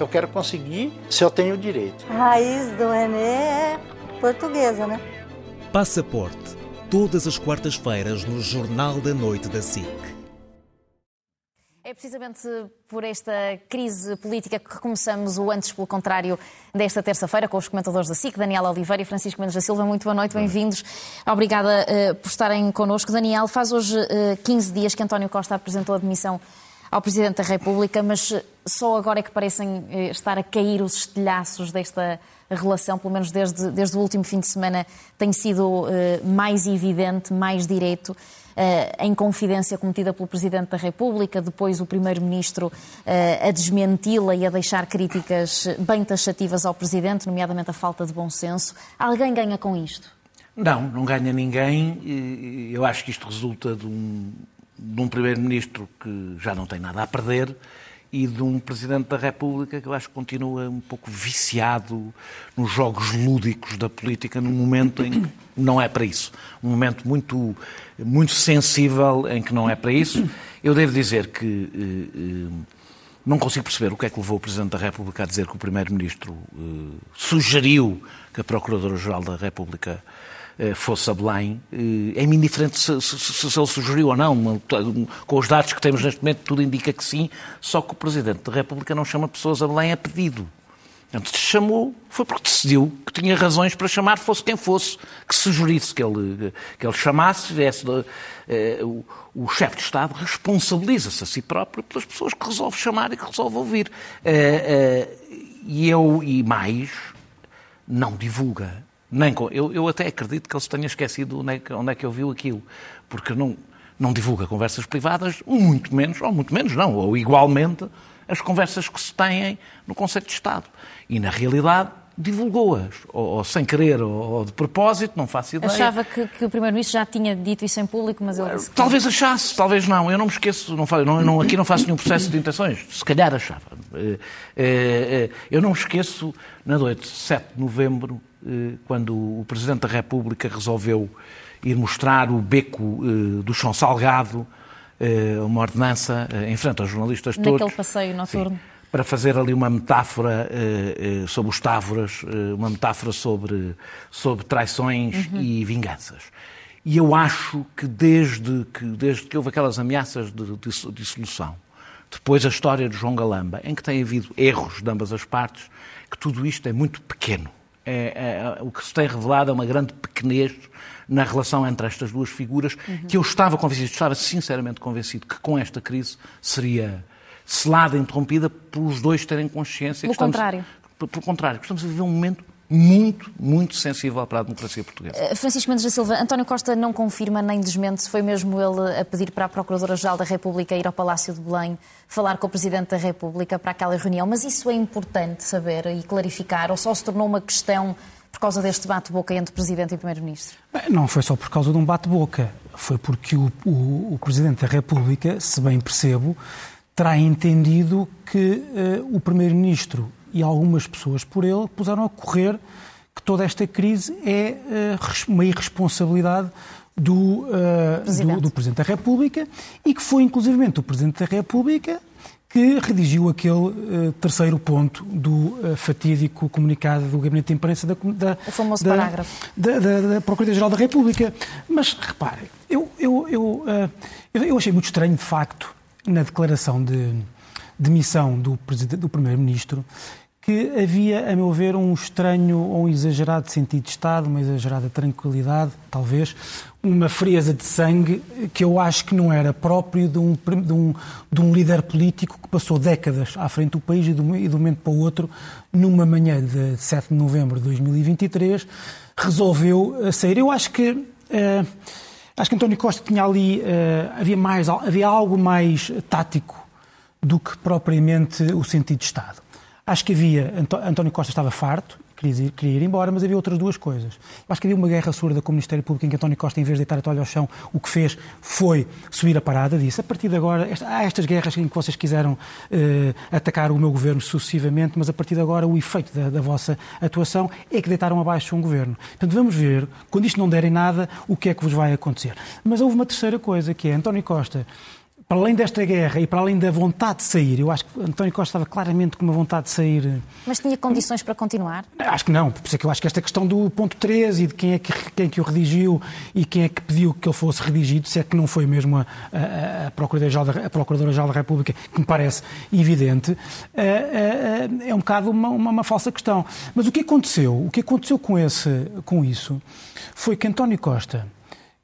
Eu quero conseguir se eu tenho direito. A raiz do René é portuguesa, né? Passaporte. Todas as quartas-feiras no Jornal da Noite da SIC. É precisamente por esta crise política que começamos o antes pelo contrário desta terça-feira com os comentadores da SIC, Daniel Oliveira e Francisco Mendes da Silva. Muito boa noite, bem-vindos. Obrigada uh, por estarem connosco. Daniel, faz hoje uh, 15 dias que António Costa apresentou a demissão ao Presidente da República, mas só agora é que parecem uh, estar a cair os estilhaços desta relação, pelo menos desde, desde o último fim de semana, tem sido mais evidente, mais direito. Uh, em confidência cometida pelo Presidente da República, depois o Primeiro-Ministro a desmenti-la e a deixar críticas bem taxativas ao Presidente, nomeadamente a falta de bom senso. Alguém ganha com isto? Não, não ganha ninguém. Eu acho que isto resulta de um, de um Primeiro-Ministro que já não tem nada a perder e de um Presidente da República que eu acho que continua um pouco viciado nos jogos lúdicos da política, num momento em que não é para isso. Um momento muito, muito sensível em que não é para isso. Eu devo dizer que eh, eh, não consigo perceber o que é que levou o Presidente da República a dizer que o Primeiro-Ministro eh, sugeriu que a Procuradora-Geral da República fosse a Belém. É-me indiferente se, se, se, ele sugeriu ou não. Com os dados que temos neste momento, tudo indica que sim, só que o Presidente da República não chama pessoas a Belém a pedido. Antes chamou, foi porque decidiu que tinha razões para chamar, fosse quem fosse, que sugerisse que ele, que ele chamasse, viesse, eh, o, o chefe de Estado responsabiliza-se a si próprio pelas pessoas que resolve chamar e que resolve ouvir. Eh, eh, e eu, e mais, não divulga. Nem com, eu, eu até acredito que ele se tenha esquecido onde é que, onde é que ouviu aquilo, porque não, não divulga conversas privadas, muito menos, ou muito menos não, ou igualmente, as conversas que se têm no Conselho de Estado. E, na realidade, divulgou-as, ou, ou, sem querer, ou, ou, de propósito, não faço ideia. Achava que, que o Primeiro-Ministro já tinha dito isso em público, mas ele disse que... Talvez achasse, talvez não. Eu não me esqueço, não, não, não, aqui não faço nenhum processo de intenções. Se calhar achava. Eh, eh, eu não me esqueço, na noite de 7 de novembro, eh, quando o Presidente da República resolveu ir mostrar o beco do chão salgado, uma ordenança, em frente aos jornalistas todos. Naquele passeio noturno. Sim para fazer ali uma metáfora sobre os Távoras, uma metáfora sobre, sobre traições uhum. e vinganças. E eu acho que desde que, desde que houve aquelas ameaças de, de dissolução, depois a história de João Galamba, em que tem havido erros de ambas as partes, que tudo isto é muito pequeno. É, é, o que se tem revelado é uma grande pequenez na relação entre estas duas figuras, uhum. que eu estava convencido, estava sinceramente convencido que com esta crise seria selada, interrompida, por os dois terem consciência. Pelo estamos, contrário. Pelo contrário, estamos a viver um momento muito, muito sensível para a democracia portuguesa. Eh, Francisco Mendes da Silva, António Costa não confirma nem desmente se foi mesmo ele a pedir para a Procuradora-Geral da República ir ao Palácio de Belém falar com o Presidente da República para aquela reunião, mas isso é importante saber e clarificar, ou só se tornou uma questão por causa deste bate-boca entre Presidente e Primeiro-Ministro? Não foi só por causa de um bate-boca, foi porque o, o, o Presidente da República, se bem percebo, terá entendido que uh, o Primeiro-Ministro e algumas pessoas por ele puseram a correr que toda esta crise é uh, uma irresponsabilidade do, uh, Presidente. Do, do, Presidente da República e que foi inclusivamente o Presidente da República que redigiu aquele uh, terceiro ponto do uh, fatídico comunicado do Gabinete de Imprensa da, da, o famoso da, parágrafo. da, da, da Procuradoria-Geral da República. Mas, repare, eu, eu, eu, eu, eu achei muito estranho, de facto, na declaração de demissão do, do Primeiro-Ministro que havia, a meu ver, um estranho ou um exagerado sentido de Estado, uma exagerada tranquilidade, talvez, uma frieza de sangue que eu acho que não era próprio de um, de um, de um líder político que passou décadas à frente do país e de, um, momento para o outro, numa manhã de 7 de novembro de 2023, resolveu eh, sair. Eu acho que. Uh, Acho que António Costa tinha ali, uh, havia, mais, havia algo mais tático do que propriamente o sentido de Estado. Acho que havia, António Costa estava farto, queria ir, queria ir embora, mas havia outras duas coisas. Acho que havia uma guerra surda com o Ministério Público em que António Costa, em vez de deitar a toalha ao chão, o que fez foi subir a parada, disse, a partir de agora, esta, há estas guerras em que vocês quiseram eh, atacar o meu governo sucessivamente, mas a partir de agora o efeito da, da vossa atuação é que deitaram abaixo um governo. Portanto, vamos ver, quando isto não der em nada, o que é que vos vai acontecer. Mas houve uma terceira coisa, que é António Costa para além desta guerra e para além da vontade de sair, eu acho que António Costa estava claramente com uma vontade de sair. Mas tinha condições para continuar? Acho que não, por isso é que eu acho que esta questão do ponto 13 e de quem é que, quem é que o redigiu e quem é que pediu que ele fosse redigido, se é que não foi mesmo a, a, a Procuradora-Geral da, Procuradora da República, que me parece evidente, é, é um bocado uma, uma, uma, falsa questão. Mas o que aconteceu? O que aconteceu com, esse, com isso foi que António Costa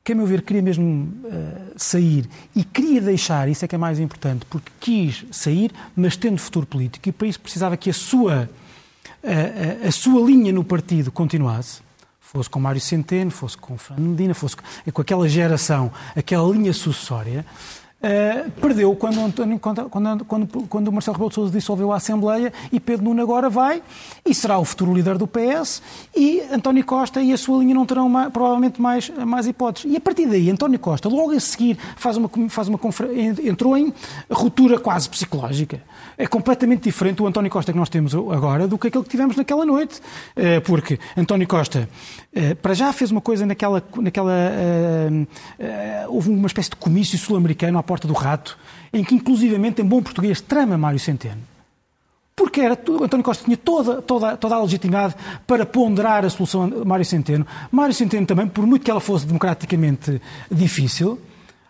que, a meu ver, queria mesmo uh, sair e queria deixar, isso é que é mais importante, porque quis sair, mas tendo futuro político, e para isso precisava que a sua, uh, a sua linha no partido continuasse, fosse com Mário Centeno, fosse com Fernando Medina, fosse com aquela geração, aquela linha sucessória, Uh, perdeu quando, António, quando, quando, quando, Marcelo Rebelo de Sousa dissolveu a Assembleia e Pedro Nuno agora vai e será o futuro líder do PS e António Costa e a sua linha não terão mais, provavelmente mais, mais hipóteses. E a partir daí, António Costa, logo a seguir, faz uma, faz uma entrou em ruptura quase psicológica. É completamente diferente o António Costa que nós temos agora do que aquele que tivemos naquela noite. Uh, porque António Costa, uh, para já fez uma coisa naquela. naquela houve uma espécie de comício sul-americano à porta do rato, em que inclusivamente em bom português trama Mário Centeno. Porque era, António Costa tinha toda, toda, toda a legitimidade para ponderar a solução a Mário Centeno. Mário Centeno também, por muito que ela fosse democraticamente difícil,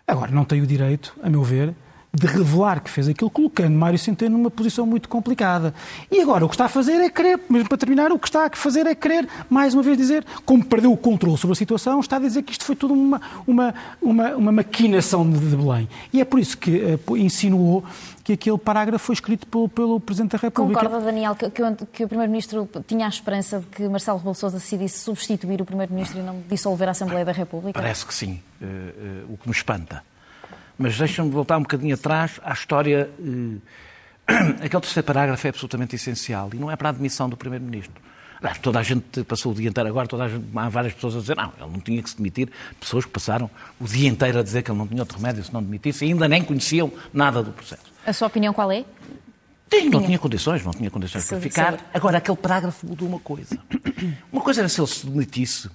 agora não tem o direito, a meu ver, de revelar que fez aquilo, colocando Mário Centeno numa posição muito complicada. E agora o que está a fazer é querer, mesmo para terminar, o que está a fazer é querer, mais uma vez dizer, como perdeu o controle sobre a situação, está a dizer que isto foi tudo uma, uma, uma, uma maquinação de, de Belém. E é por isso que uh, insinuou que aquele parágrafo foi escrito pelo, pelo Presidente da República. Concorda, Daniel, que, que, que o Primeiro-Ministro tinha a esperança de que Marcelo Rebelo Sousa decidisse substituir o Primeiro-Ministro e não dissolver a Assembleia da República? Parece que sim, uh, uh, o que me espanta. Mas deixa-me voltar um bocadinho atrás à história. Eh, aquele terceiro parágrafo é absolutamente essencial e não é para a admissão do Primeiro-Ministro. Toda a gente passou o dia inteiro agora, toda a gente, há várias pessoas a dizer não, ele não tinha que se demitir. Pessoas que passaram o dia inteiro a dizer que ele não tinha outro remédio se não demitisse e ainda nem conheciam nada do processo. A sua opinião qual é? Sim, não tinha condições, não tinha condições para ficar. Agora, aquele parágrafo mudou uma coisa. Uma coisa era se ele se demitisse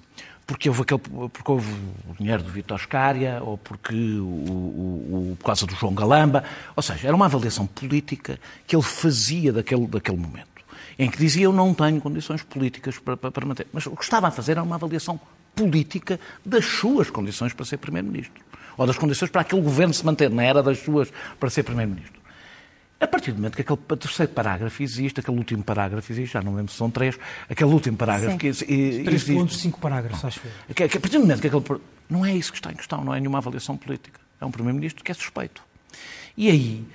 porque houve, aquele, porque houve o dinheiro do Vitor Scária ou porque o, o, o, por causa do João Galamba. Ou seja, era uma avaliação política que ele fazia daquele, daquele momento, em que dizia eu não tenho condições políticas para, para, para manter. Mas o que estava a fazer era uma avaliação política das suas condições para ser Primeiro-Ministro. Ou das condições para aquele governo se manter, não era das suas para ser Primeiro-Ministro. A partir do momento que aquele terceiro parágrafo existe, aquele último parágrafo existe, já não lembro se são três, aquele último parágrafo Sim. que existe. Três pontos, cinco parágrafos, acho eu. Que, que, a partir do momento que aquele. Não é isso que está em questão, não é nenhuma avaliação política. É um Primeiro-Ministro que é suspeito. E aí,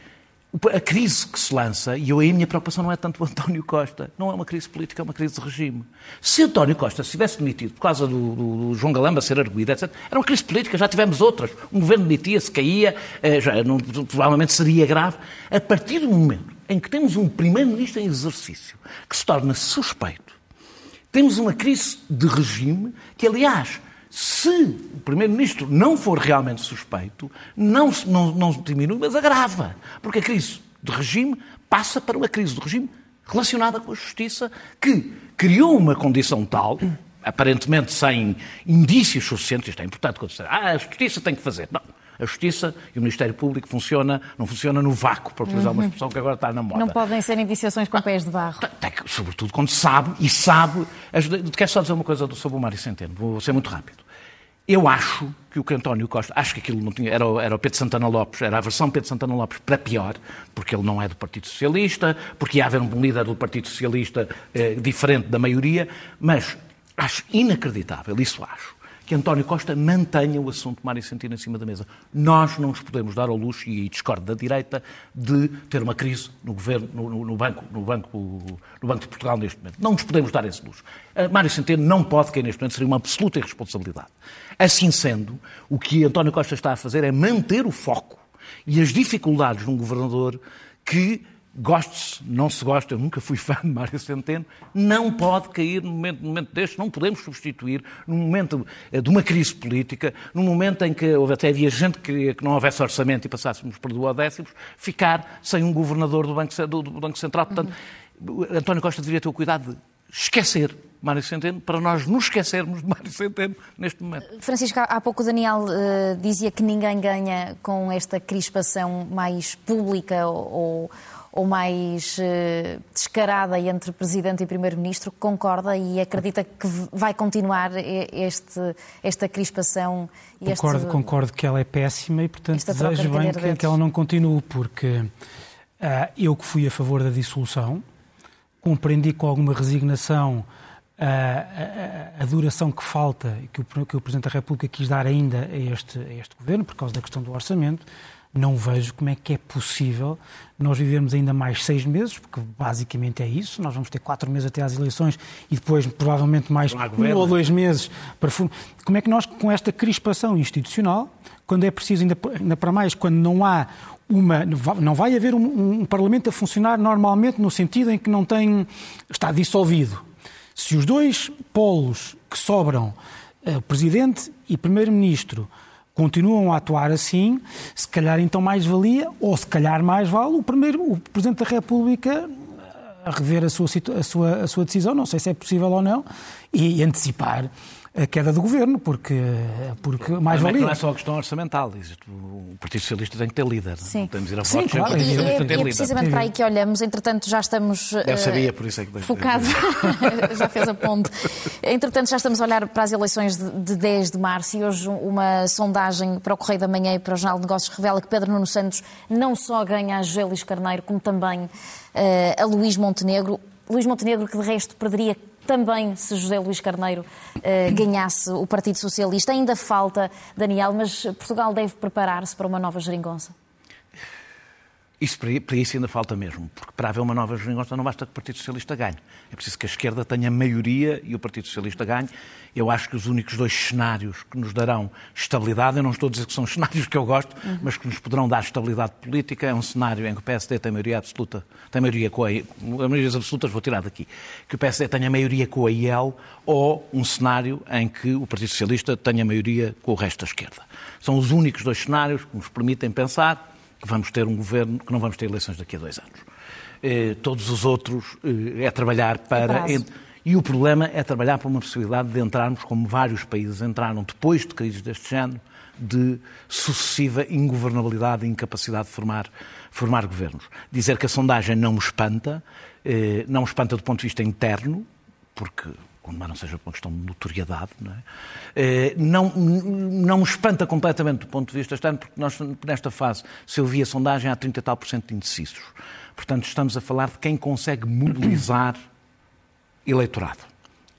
a crise que se lança, e eu, a minha preocupação não é tanto o António Costa, não é uma crise política, é uma crise de regime. Se António Costa se tivesse demitido por causa do, do, do João Galamba ser arguído, etc., era uma crise política, já tivemos outras. Um governo demitia-se, caía, eh, já, não, provavelmente seria grave. A partir do momento em que temos um primeiro-ministro em exercício que se torna suspeito, temos uma crise de regime que, aliás, se o Primeiro-Ministro não for realmente suspeito, não, não, não diminui, mas agrava. Porque a crise de regime passa para uma crise de regime relacionada com a justiça, que criou uma condição tal, aparentemente sem indícios suficientes, isto é importante quando se diz, ah, a justiça tem que fazer. Não. A Justiça e o Ministério Público funciona, não funciona no vácuo, para utilizar uma uhum. expressão que agora está na moda. Não podem ser indiciações com pés de barro. Tem, sobretudo quando sabe, e sabe... Quero só dizer uma coisa sobre o Mário Centeno, vou ser muito rápido. Eu acho que o que António Costa, acho que aquilo não tinha, era, era o Pedro Santana Lopes, era a versão Pedro Santana Lopes para pior, porque ele não é do Partido Socialista, porque ia haver um líder do Partido Socialista eh, diferente da maioria, mas acho inacreditável, isso acho, que António Costa mantenha o assunto Mário Centeno em cima da mesa. Nós não nos podemos dar ao luxo, e discordo da direita, de ter uma crise no governo, no, no, banco, no, banco, no Banco de Portugal neste momento. Não nos podemos dar esse luxo. Uh, Mário Centeno não pode cair neste momento, seria uma absoluta irresponsabilidade. Assim sendo, o que António Costa está a fazer é manter o foco e as dificuldades de um governador que goste-se, não se gosta, eu nunca fui fã de Mário Centeno, não pode cair num momento, num momento deste, não podemos substituir, num momento eh, de uma crise política, num momento em que houve até havia gente que queria que não houvesse orçamento e passássemos por duodécimos, ficar sem um governador do Banco, do, do Banco Central. Portanto, uhum. António Costa deveria ter o cuidado de esquecer Mário Centeno para nós nos esquecermos de Mário Centeno neste momento. Francisco, há pouco o Daniel uh, dizia que ninguém ganha com esta crispação mais pública ou, ou mais uh, descarada entre Presidente e Primeiro-Ministro. Concorda e acredita que vai continuar este, esta crispação? E concordo, este, concordo que ela é péssima e, portanto, desejo bem que, que, ela não continue, porque uh, eu que fui a favor da dissolução, compreendi com alguma resignação a, a, a, duração que falta, que o, que o Presidente da República quis dar ainda a este, a este Governo, por causa da questão do orçamento, não vejo como é que é possível nós vivermos ainda mais seis meses, porque basicamente é isso. Nós vamos ter quatro meses até às eleições e depois, provavelmente, mais um ou dois meses para. Como é que nós, com esta crispação institucional, quando é preciso, ainda, ainda para mais, quando não há uma. Não vai haver um, um Parlamento a funcionar normalmente no sentido em que não tem. está dissolvido se os dois polos que sobram, uh, Presidente e Primeiro-Ministro, continuam a atuar assim, se calhar então mais valia, ou se calhar mais vale, o, primeiro, o Presidente da República a rever a sua, a, sua, a sua decisão, não sei se é possível ou não, e antecipar a queda do governo, porque, porque mais valia. Não é só a questão orçamental. O Partido Socialista tem que ter líder. Sim. Não temos ir a Sim, claro. E, é, é precisamente para aí que olhamos. Entretanto, já estamos. Eu sabia, por isso é que. Focados. já fez a ponte. Entretanto, já estamos a olhar para as eleições de, de 10 de março e hoje uma sondagem para o Correio da Manhã e para o Jornal de Negócios revela que Pedro Nuno Santos não só ganha a Luís Carneiro, como também uh, a Luís Montenegro. Luís Montenegro, que de resto perderia também se José Luís Carneiro uh, ganhasse o Partido Socialista. Ainda falta, Daniel, mas Portugal deve preparar-se para uma nova geringonça. Isso para, para, isso ainda falta mesmo, porque para haver uma nova geringonça não basta que o Partido Socialista ganhe. É preciso que a esquerda tenha maioria e o Partido Socialista ganhe. Eu acho que os únicos dois cenários que nos darão estabilidade, eu não estou a dizer que são cenários que eu gosto, uhum. mas que nos poderão dar estabilidade política, é um cenário em que o PSD tem maioria absoluta, tem maioria com a, a maioria absolutas vou tirar daqui, que o PSD tenha maioria com a IEL ou um cenário em que o Partido Socialista tenha maioria com o resto da esquerda. São os únicos dois cenários que nos permitem pensar vamos ter um governo, que não vamos ter eleições daqui a dois anos. Eh, todos os outros eh, é trabalhar para. E o problema é trabalhar para uma possibilidade de entrarmos, como vários países entraram depois de crises deste género, de sucessiva ingovernabilidade e incapacidade de formar, formar governos. Dizer que a sondagem não me espanta, eh, não me espanta do ponto de vista interno, porque mas não seja por uma questão de notoriedade, não, é? Eh, não, não me espanta completamente do ponto de vista externo, porque nós, nesta fase, se eu vi a sondagem, há 30 e tal por cento de indecisos. Portanto, estamos a falar de quem consegue mobilizar eleitorado.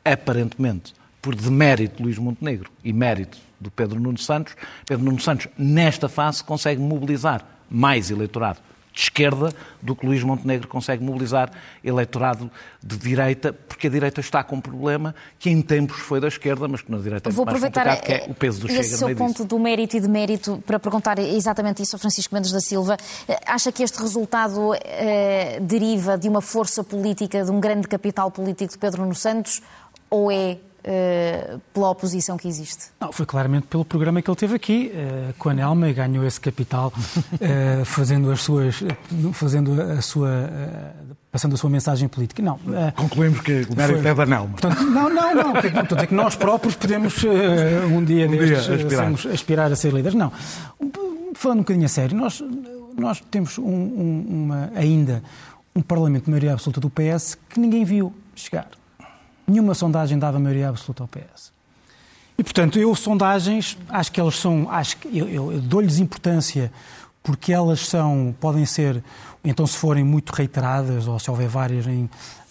Aparentemente, por demérito de Luís Montenegro e mérito do Pedro Nuno Santos, Pedro Nuno Santos, nesta fase, consegue mobilizar mais eleitorado de esquerda do que Luís Montenegro consegue mobilizar eleitorado de direita, porque a direita está com um problema que em tempos foi da esquerda, mas que na direita é Vou mais aproveitar que é o peso do Chega esse seu ponto disso. do mérito e de mérito para perguntar exatamente isso ao Francisco Mendes da Silva. Acha que este resultado eh, deriva de uma força política, de um grande capital político de Pedro Nuno Santos, ou é Uh, pela oposição que existe? Não, foi claramente pelo programa que ele teve aqui, uh, com a Nelma, e ganhou esse capital uh, fazendo as suas, fazendo a sua, passando a sua mensagem política. Não. Concluímos que o mérito é da Nelma. Portanto, não, não, não. Estou a dizer que nós próprios podemos um dia, um destes, dia aspirar. aspirar. a ser líderes. Não. Falando um bocadinho a sério, nós, nós temos um, um, uma, ainda um Parlamento de maioria absoluta do PS que ninguém viu chegar nenhuma sondagem dava maioria absoluta ao PS. E, portanto, eu, sondagens, acho que elas são, acho que eu, eu, eu dou-lhes importância porque elas são, podem ser, então se forem muito reiteradas ou se houver várias em,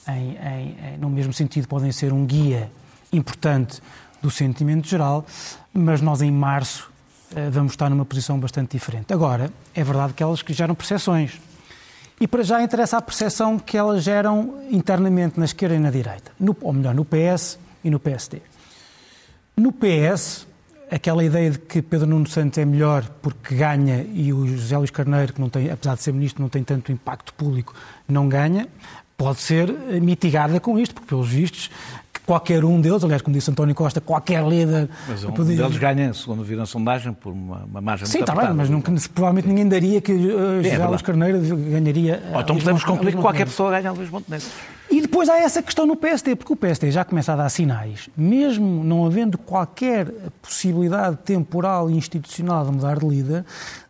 em, em, no mesmo sentido, podem ser um guia importante do sentimento geral, mas nós em março eh, vamos estar numa posição bastante diferente. Agora, é verdade que elas geram percepções. E para já interessa a percepção que elas geram internamente na esquerda e na direita, no, ou melhor, no PS e no PSD. No PS, aquela ideia de que Pedro Nuno Santos é melhor porque ganha e o José Luís Carneiro, que não tem, apesar de ser ministro, não tem tanto impacto público, não ganha, pode ser mitigada com isto, porque pelos vistos qualquer um deles, aliás, como disse António Costa, qualquer líder. Mas um podia... deles ganha, segundo viram a sondagem, por uma, uma margem Sim, muito está bem, mas provavelmente ninguém daria que uh, José Carneiro ganharia. Ou então podemos concluir que qualquer pessoa ganha a Luís Montenegro. Depois há essa questão no PSD, porque o PSD já começa a dar sinais, mesmo não havendo qualquer possibilidade temporal e institucional de mudar de líder,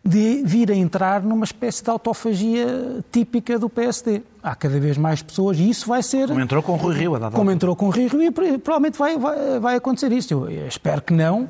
de vir a entrar numa espécie de autofagia típica do PSD. Há cada vez mais pessoas e isso vai ser. Como entrou com o Rui Rio, a dada Como entrou com o Rui Rio e provavelmente vai, vai, vai acontecer isso. Eu espero que não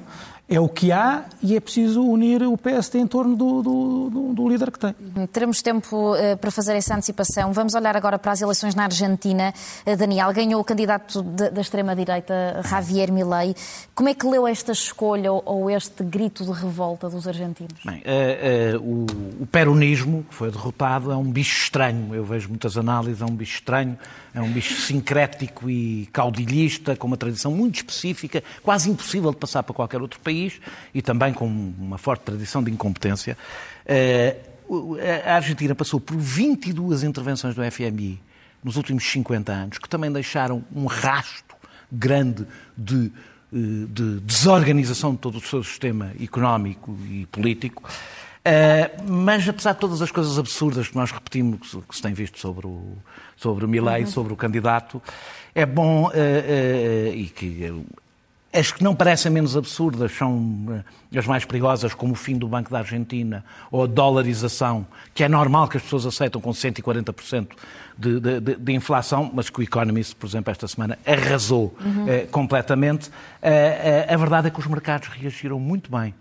é o que há e é preciso unir o PSD em torno do, do, do líder que tem. Teremos tempo uh, para fazer essa antecipação. Vamos olhar agora para as eleições na Argentina. Uh, Daniel, ganhou o candidato de, da extrema-direita, Javier Milei. Como é que leu esta escolha ou, ou este grito de revolta dos argentinos? Bem, uh, o, o peronismo, que foi derrotado, é um bicho estranho. Eu vejo muitas análises, é um bicho estranho é um bicho sincrético e caudilhista, com uma tradição muito específica, quase impossível de passar para qualquer outro país e também com uma forte tradição de incompetência. Eh, a Argentina passou por 22 intervenções do FMI nos últimos 50 anos, que também deixaram um rasto grande de, eh, de desorganização de todo o seu sistema económico e político. Uh, mas apesar de todas as coisas absurdas que nós repetimos, que se tem visto sobre o, sobre o Milley, uhum. sobre o candidato, é bom uh, uh, e que as que não parecem menos absurdas são as mais perigosas, como o fim do Banco da Argentina ou a dolarização, que é normal que as pessoas aceitam com 140% de, de, de, inflação, mas que o Economist, por exemplo, esta semana arrasou uhum. completamente. a verdade é que os mercados reagiram muito bem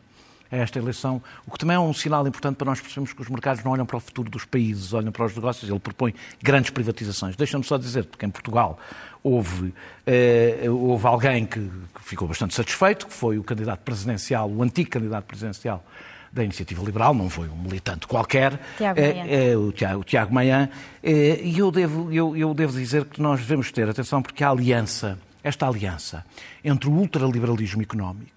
a esta eleição, o que também é um sinal importante para nós percebermos que os mercados não olham para o futuro dos países, olham para os negócios, ele propõe grandes privatizações. Deixa-me só dizer, porque em Portugal houve, eh, houve alguém que, ficou bastante satisfeito, que foi o candidato presidencial, o antigo candidato presidencial da Iniciativa Liberal, não foi um militante qualquer, Tiago é, é, o, Tiago, o Tiago Manhã, é, e eu devo, eu, eu devo dizer que nós devemos ter atenção porque a aliança, esta aliança entre o ultraliberalismo económico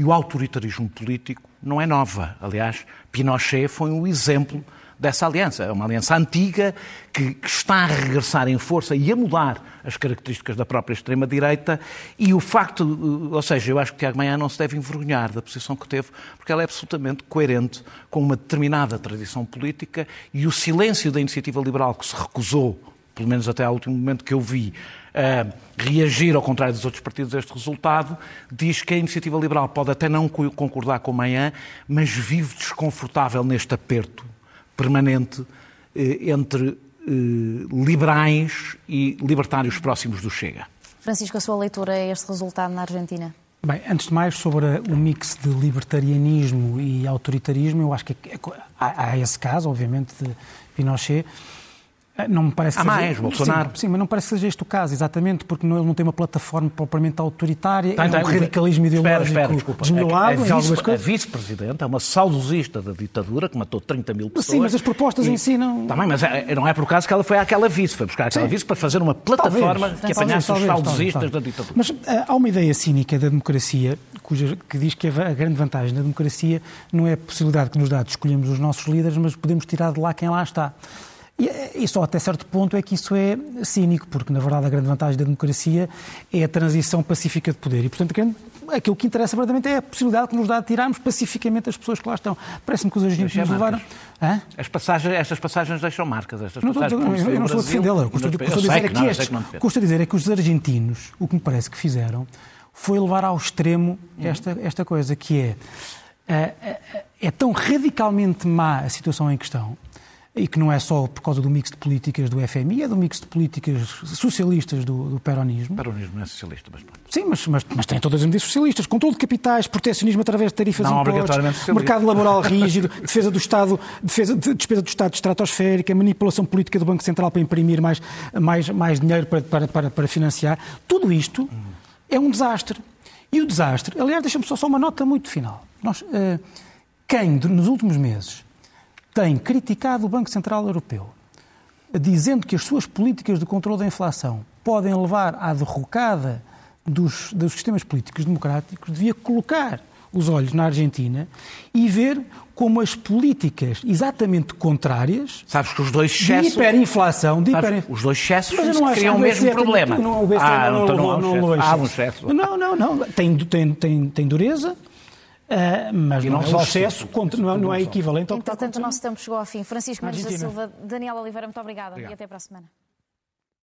e o autoritarismo político não é nova. Aliás, Pinochet foi um exemplo dessa aliança. É uma aliança antiga que, que, está a regressar em força e a mudar as características da própria extrema-direita. E o facto, eh, ou seja, eu acho que Tiago Maia não se deve envergonhar da posição que teve, porque ela é absolutamente coerente com uma determinada tradição política e o silêncio da iniciativa liberal que se recusou, pelo menos até ao último momento que eu vi, uh, reagir ao contrário dos outros partidos a este resultado, diz que a iniciativa liberal pode até não concordar com amanhã, mas vive desconfortável neste aperto permanente eh, entre eh, liberais e libertários próximos do Chega. Francisco, a sua leitura é este resultado na Argentina? Bem, antes de mais, sobre o mix de libertarianismo e autoritarismo, eu acho que é há, há esse caso, obviamente, de Pinochet. Eh, não me parece Há mais, seja... Bolsonaro. Sim, sim, mas não parece que seja este o caso, exatamente, porque ele não tem uma plataforma propriamente autoritária, tem, é um radicalismo ideológico espera, espera, desculpa. desmiolado. A, a, a vice-presidente é uma saudosista da ditadura que matou 30 mil pessoas. Sim, mas as propostas e, em si não... Também, mas é, não é por acaso que ela foi àquela vice, foi buscar aquela sim. vice para fazer uma plataforma talvez, que apanhasse talvez, os saudosistas da ditadura. Mas uh, há uma ideia cínica da democracia cuja, que diz que a grande vantagem da democracia não é a possibilidade que nos dá de escolhermos os nossos líderes, mas podemos tirar de lá quem lá está. E, só até certo ponto é que isso é cínico, porque na verdade a grande vantagem da democracia é a transição pacífica de poder. E portanto aquilo que interessa verdadeiramente é a possibilidade que nos dá de tirarmos pacificamente as pessoas que lá estão. Parece-me que os agentes nos levaram. Hã? As passagens, estas passagens deixam marcas. Estas não estou, eu, eu não estou a defendê-la. O que estou a dizer é que, os argentinos, o que me parece que fizeram, foi levar ao extremo esta, esta coisa, que é, é, é tão radicalmente má a situação em questão e que não é só por causa do mix de políticas do FMI, é do mix de políticas socialistas do, do peronismo. O peronismo não é socialista, mas pronto. Sim, mas, mas, mas tem todas as medidas socialistas. Controle de capitais, protecionismo através de tarifas não, impostos, mercado laboral rígido, defesa do Estado, defesa de, despesa do Estado estratosférica, manipulação política do Banco Central para imprimir mais, mais, mais dinheiro para, para, para, para financiar. Tudo isto é um desastre. E o desastre, aliás, deixa-me só, só uma nota muito final. Nós, uh, quem, nos últimos meses, tem criticado o Banco Central Europeu, dizendo que as suas políticas de controle da inflação podem levar à derrocada dos, dos sistemas políticos democráticos, devia colocar os olhos na Argentina e ver como as políticas exatamente contrárias. Sabes que os dois excessos. De hiperinflação. De hiper... Os dois excessos criam o mesmo problema. Não, o ah, não, não, não, não, não, não, não, não, não, não, não, Uh, mas e não, não é o excesso, não, não, é, é equivalente ao que Entretanto, o nosso tempo chegou ao fim. Francisco Mendes da Silva, Daniel Oliveira, muito obrigada Obrigado. e até para a semana.